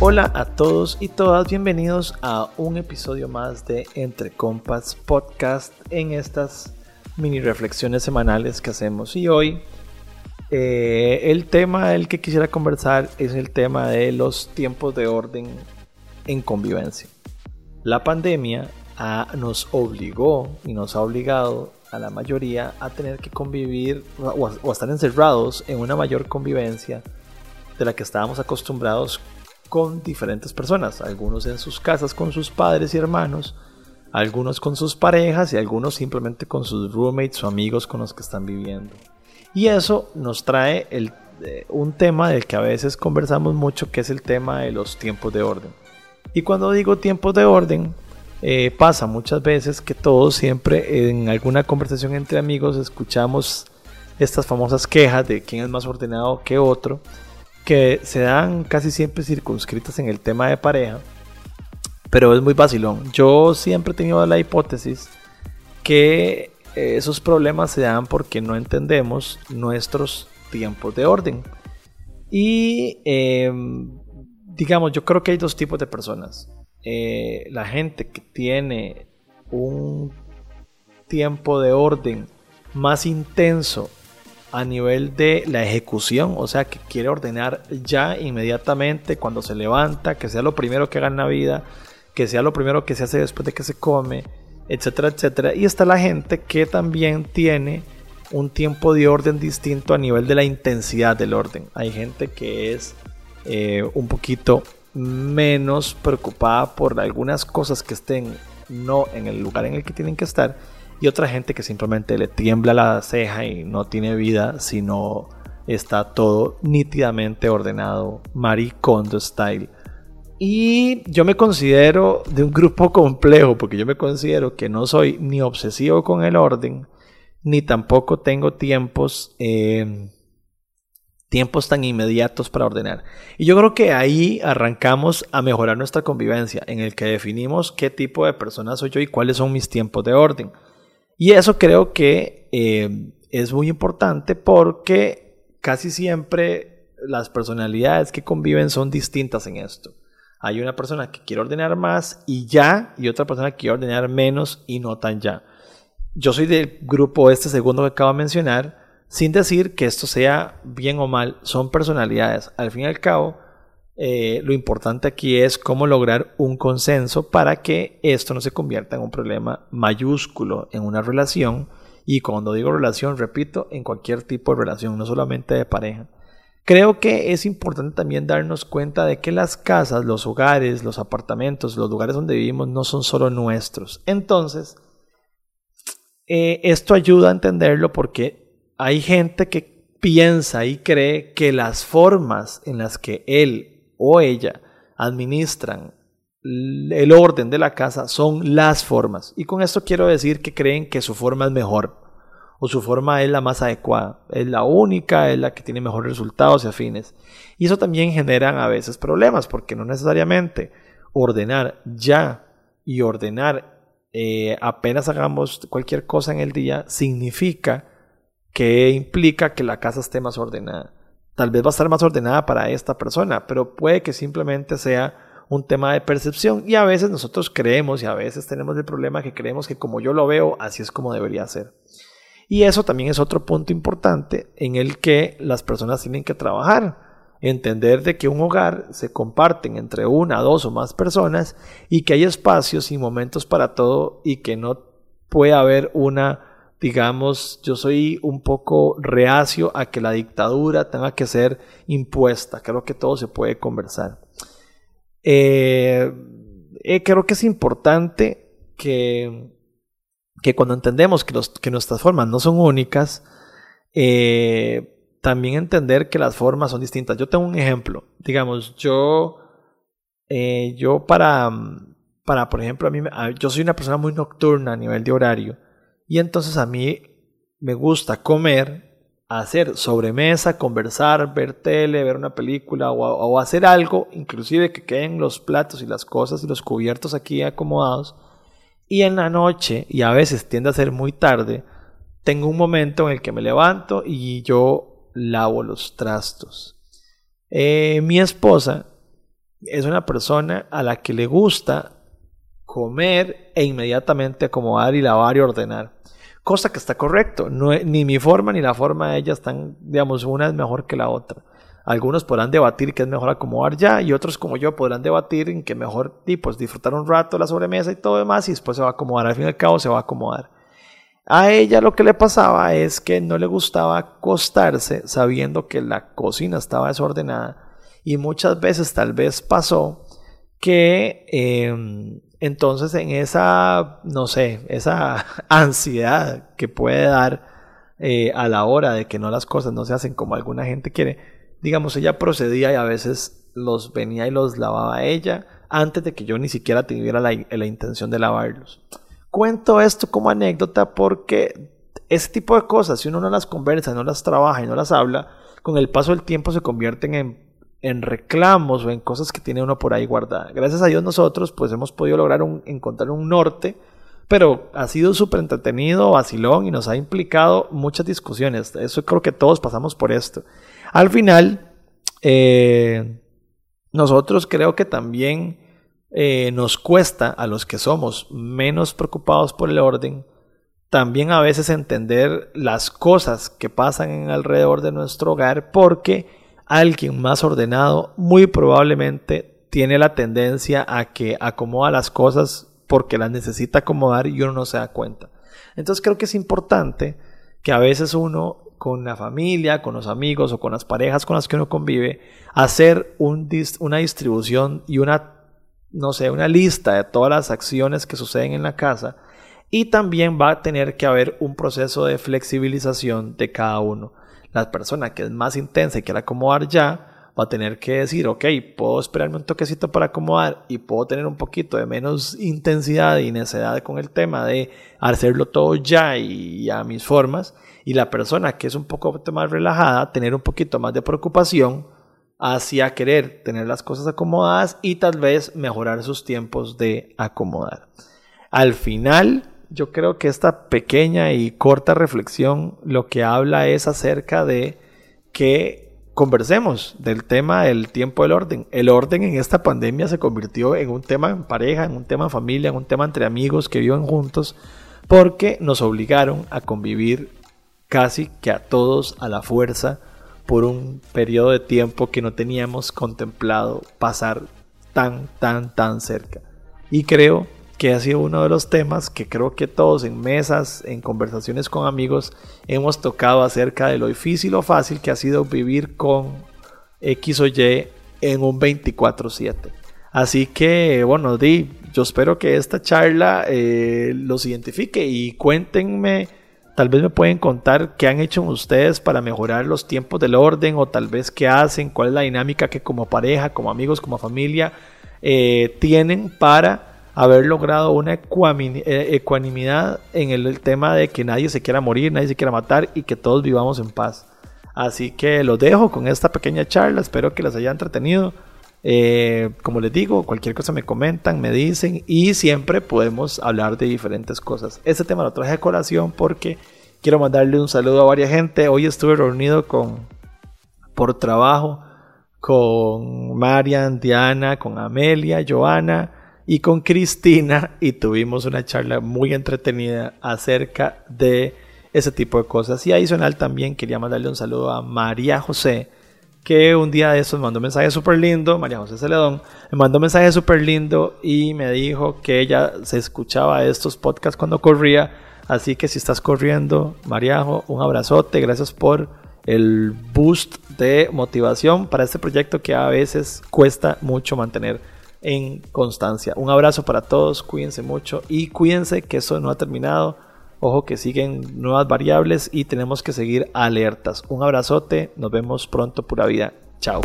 Hola a todos y todas, bienvenidos a un episodio más de Entre Compas Podcast en estas mini reflexiones semanales que hacemos. Y hoy eh, el tema del que quisiera conversar es el tema de los tiempos de orden en convivencia. La pandemia nos obligó y nos ha obligado a la mayoría a tener que convivir o estar encerrados en una mayor convivencia de la que estábamos acostumbrados con diferentes personas, algunos en sus casas con sus padres y hermanos, algunos con sus parejas y algunos simplemente con sus roommates o amigos con los que están viviendo. Y eso nos trae el, eh, un tema del que a veces conversamos mucho, que es el tema de los tiempos de orden. Y cuando digo tiempos de orden, eh, pasa muchas veces que todos siempre en alguna conversación entre amigos escuchamos estas famosas quejas de quién es más ordenado que otro, que se dan casi siempre circunscritas en el tema de pareja, pero es muy vacilón. Yo siempre he tenido la hipótesis que eh, esos problemas se dan porque no entendemos nuestros tiempos de orden. Y em, digamos, yo creo que hay dos tipos de personas. Eh, la gente que tiene un tiempo de orden más intenso a nivel de la ejecución, o sea, que quiere ordenar ya inmediatamente cuando se levanta, que sea lo primero que haga en la vida, que sea lo primero que se hace después de que se come, etcétera, etcétera. Y está la gente que también tiene un tiempo de orden distinto a nivel de la intensidad del orden. Hay gente que es eh, un poquito menos preocupada por algunas cosas que estén no en el lugar en el que tienen que estar y otra gente que simplemente le tiembla la ceja y no tiene vida sino está todo nítidamente ordenado maricondo style. Y yo me considero de un grupo complejo porque yo me considero que no soy ni obsesivo con el orden ni tampoco tengo tiempos eh, tiempos tan inmediatos para ordenar. Y yo creo que ahí arrancamos a mejorar nuestra convivencia, en el que definimos qué tipo de persona soy yo y cuáles son mis tiempos de orden. Y eso creo que eh, es muy importante porque casi siempre las personalidades que conviven son distintas en esto. Hay una persona que quiere ordenar más y ya, y otra persona que quiere ordenar menos y no tan ya. Yo soy del grupo este segundo que acabo de mencionar, sin decir que esto sea bien o mal, son personalidades. Al fin y al cabo, eh, lo importante aquí es cómo lograr un consenso para que esto no se convierta en un problema mayúsculo en una relación. Y cuando digo relación, repito, en cualquier tipo de relación, no solamente de pareja. Creo que es importante también darnos cuenta de que las casas, los hogares, los apartamentos, los lugares donde vivimos no son solo nuestros. Entonces, eh, esto ayuda a entenderlo porque hay gente que piensa y cree que las formas en las que él o ella administran el orden de la casa son las formas. Y con esto quiero decir que creen que su forma es mejor o su forma es la más adecuada, es la única, es la que tiene mejores resultados y afines. Y eso también genera a veces problemas porque no necesariamente ordenar ya y ordenar eh, apenas hagamos cualquier cosa en el día significa que implica que la casa esté más ordenada. Tal vez va a estar más ordenada para esta persona, pero puede que simplemente sea un tema de percepción y a veces nosotros creemos y a veces tenemos el problema que creemos que como yo lo veo, así es como debería ser. Y eso también es otro punto importante en el que las personas tienen que trabajar. Entender de que un hogar se comparten entre una, dos o más personas y que hay espacios y momentos para todo y que no puede haber una digamos, yo soy un poco reacio a que la dictadura tenga que ser impuesta. Creo que todo se puede conversar. Eh, eh, creo que es importante que, que cuando entendemos que, los, que nuestras formas no son únicas, eh, también entender que las formas son distintas. Yo tengo un ejemplo. Digamos, yo, yo para, para, por ejemplo, a mí, yo soy una persona muy nocturna a nivel de horario. Y entonces a mí me gusta comer, hacer sobremesa, conversar, ver tele, ver una película o, hacer algo, inclusive que queden los platos y las cosas y los cubiertos aquí acomodados. Y en la noche, y a veces tiende a ser muy tarde, tengo un momento en el que me levanto y yo lavo los trastos. Eh, mi esposa es una persona a la que le gusta comer e inmediatamente acomodar y lavar y ordenar. Cosa que está correcto. No, ni mi forma ni la forma de ella están, digamos, una es mejor que la otra. Algunos podrán debatir que es mejor acomodar ya y otros como yo podrán debatir en que mejor pues, disfrutar un rato la sobremesa y todo demás y después se va a acomodar. Al fin y al cabo se va a acomodar. A ella lo que le pasaba es que no le gustaba acostarse sabiendo que la cocina estaba desordenada y muchas veces tal vez pasó que em, entonces en esa, no sé, esa ansiedad que puede dar eh, a la hora de que no las cosas no se hacen como alguna gente quiere, digamos, ella procedía y a veces los venía y los lavaba ella antes de que yo ni siquiera tuviera la, la intención de lavarlos. Cuento esto como anécdota porque ese tipo de cosas, si uno no las conversa, no las trabaja y no las habla, con el paso del tiempo se convierten en, en reclamos o en cosas que tiene uno por ahí guardada. Gracias a Dios nosotros pues hemos podido lograr encontrar un norte, pero ha sido súper entretenido, vacilón y nos ha implicado muchas discusiones. Eso creo que todos pasamos por esto. Al final, eh, nosotros creo que también eh, nos cuesta a los que somos menos preocupados por el orden, también a veces entender las cosas que pasan en alrededor de nuestro hogar porque alguien más ordenado muy probablemente tiene la tendencia a que acomoda las cosas porque las necesita acomodar y uno no se da cuenta. Entonces creo que es importante que a veces uno con la familia, con los amigos o con las parejas con las que uno convive, hacer una distribución y una no sé, una lista de todas las acciones que suceden en la casa y también va a tener que haber un proceso de flexibilización de cada uno. La persona que es más intensa y quiere acomodar ya, va a tener que decir, ok, puedo esperarme un toquecito para acomodar y puedo tener un poquito de menos intensidad y necesidad con el tema de hacerlo todo ya y a mis formas. Y la persona que es un poco más relajada, tener un poquito más de preocupación hacia querer tener las cosas acomodadas y tal vez mejorar sus tiempos de acomodar. Al final, yo creo que esta pequeña y corta reflexión lo que habla es acerca de que conversemos del tema del tiempo del orden. El orden en esta pandemia se convirtió en un tema en pareja, en un tema en familia, en un tema entre amigos que viven juntos, porque nos obligaron a convivir casi que a todos a la fuerza por un periodo de tiempo que no teníamos contemplado pasar tan, tan, tan cerca. Y creo que ha sido uno de los temas que creo que todos en mesas, en conversaciones con amigos, hemos tocado acerca de lo difícil o fácil que ha sido vivir con X o Y en un 24/7. Así que, bueno, Di, yo espero que esta charla eh, los identifique y cuéntenme Tal vez me pueden contar qué han hecho ustedes para mejorar los tiempos del orden o tal vez qué hacen, cuál es la dinámica que como pareja, como amigos, como familia eh, tienen para haber logrado una eh, ecuanimidad en el, tema de que nadie se quiera morir, nadie se quiera matar y que todos vivamos en paz. Así que los dejo con esta pequeña charla, espero que les haya entretenido. Eh, como les digo, cualquier cosa me comentan, me dicen y siempre podemos hablar de diferentes cosas. Este tema lo traje a colación porque quiero mandarle un saludo a varias gente. Hoy estuve reunido con por trabajo con Marian, Diana, con Amelia, Joana y con Cristina y tuvimos una charla muy entretenida acerca de ese tipo de cosas. Y adicional también quería mandarle un saludo a María José que un día de esos mandó un mensaje súper lindo, María José Celedón, me mandó un mensaje súper lindo y me dijo que ella se escuchaba estos podcasts cuando corría, así que si estás corriendo, Mariajo, un abrazote, gracias por el boost de motivación para este proyecto que a veces cuesta mucho mantener en constancia. Un abrazo para todos, cuídense mucho y cuídense que eso no ha terminado Ojo que siguen nuevas variables y tenemos que seguir alertas. Un abrazote, nos vemos pronto, pura vida. Chao.